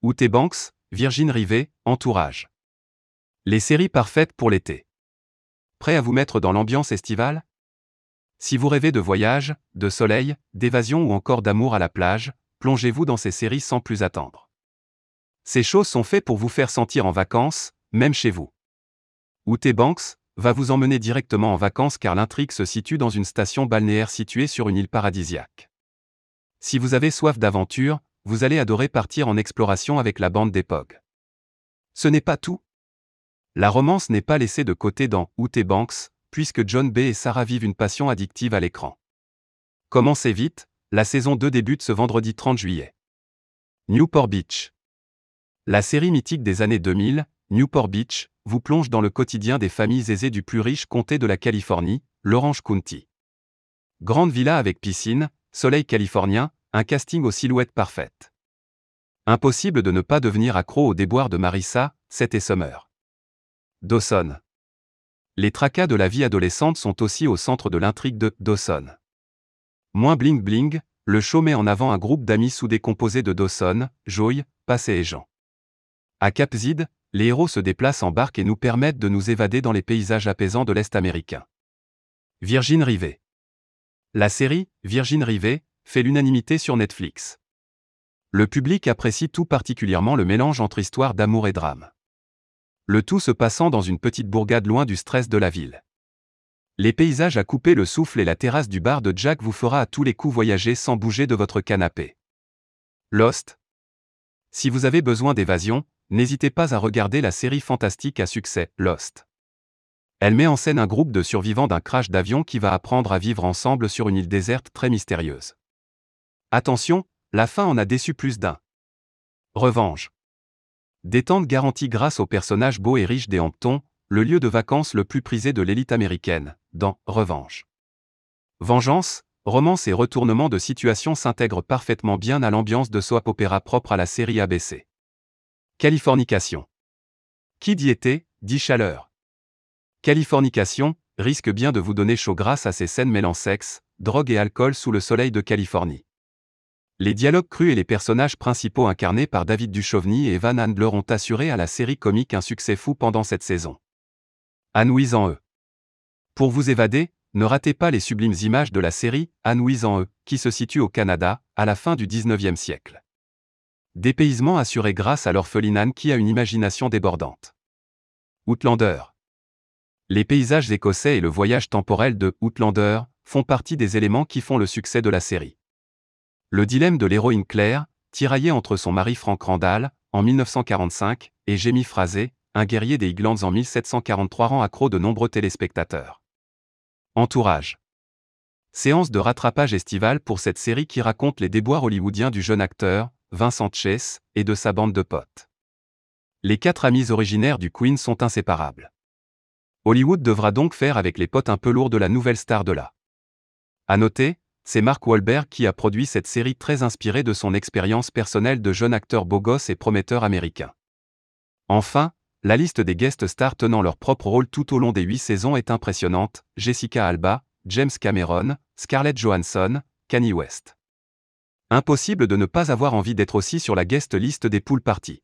Outé Banks, Virgin Rivet, Entourage. Les séries parfaites pour l'été. Prêt à vous mettre dans l'ambiance estivale? Si vous rêvez de voyage, de soleil, d'évasion ou encore d'amour à la plage, plongez-vous dans ces séries sans plus attendre. Ces choses sont faites pour vous faire sentir en vacances, même chez vous. Outé Banks va vous emmener directement en vacances car l'intrigue se situe dans une station balnéaire située sur une île paradisiaque. Si vous avez soif d'aventure, vous allez adorer partir en exploration avec la bande d'époque. Ce n'est pas tout. La romance n'est pas laissée de côté dans Outé Banks, puisque John B. et Sarah vivent une passion addictive à l'écran. Commencez vite, la saison 2 débute ce vendredi 30 juillet. Newport Beach. La série mythique des années 2000, Newport Beach, vous plonge dans le quotidien des familles aisées du plus riche comté de la Californie, l'Orange County. Grande villa avec piscine, soleil californien, un casting aux silhouettes parfaites. Impossible de ne pas devenir accro au déboire de Marissa, Seth et Summer. Dawson. Les tracas de la vie adolescente sont aussi au centre de l'intrigue de Dawson. Moins bling bling, le show met en avant un groupe d'amis soudés composé de Dawson, Joy, Passé et Jean. À Cap Zid, les héros se déplacent en barque et nous permettent de nous évader dans les paysages apaisants de l'Est américain. Virgin Rivet. La série, Virgin Rivet, fait l'unanimité sur Netflix. Le public apprécie tout particulièrement le mélange entre histoire d'amour et drame. Le tout se passant dans une petite bourgade loin du stress de la ville. Les paysages à couper le souffle et la terrasse du bar de Jack vous fera à tous les coups voyager sans bouger de votre canapé. Lost? Si vous avez besoin d'évasion, n'hésitez pas à regarder la série fantastique à succès, Lost. Elle met en scène un groupe de survivants d'un crash d'avion qui va apprendre à vivre ensemble sur une île déserte très mystérieuse. Attention, la fin en a déçu plus d'un. Revanche. Détente garantie grâce au personnage beau et riche des Hamptons, le lieu de vacances le plus prisé de l'élite américaine, dans Revanche. Vengeance, romance et retournement de situation s'intègrent parfaitement bien à l'ambiance de soap opéra propre à la série ABC. Californication. Qui dit été, dit chaleur. Californication risque bien de vous donner chaud grâce à ces scènes mêlant sexe, drogue et alcool sous le soleil de Californie. Les dialogues crus et les personnages principaux incarnés par David Duchovny et Evan Handler ont assuré à la série comique un succès fou pendant cette saison. Anouise en eux. Pour vous évader, ne ratez pas les sublimes images de la série Anouise en eux, qui se situe au Canada, à la fin du 19e siècle. Dépaysement assuré grâce à l'orpheline qui a une imagination débordante. Outlander. Les paysages écossais et le voyage temporel de Outlander font partie des éléments qui font le succès de la série. Le dilemme de l'héroïne Claire, tiraillée entre son mari Frank Randall, en 1945, et Jamie Frazé, un guerrier des Highlands en 1743 rend accro de nombreux téléspectateurs. Entourage. Séance de rattrapage estivale pour cette série qui raconte les déboires hollywoodiens du jeune acteur, Vincent Chase, et de sa bande de potes. Les quatre amis originaires du Queen sont inséparables. Hollywood devra donc faire avec les potes un peu lourds de la nouvelle star de la. À noter, c'est Mark Wahlberg qui a produit cette série très inspirée de son expérience personnelle de jeune acteur beau gosse et prometteur américain. Enfin, la liste des guest stars tenant leur propre rôle tout au long des huit saisons est impressionnante, Jessica Alba, James Cameron, Scarlett Johansson, Kanye West. Impossible de ne pas avoir envie d'être aussi sur la guest list des pool parties.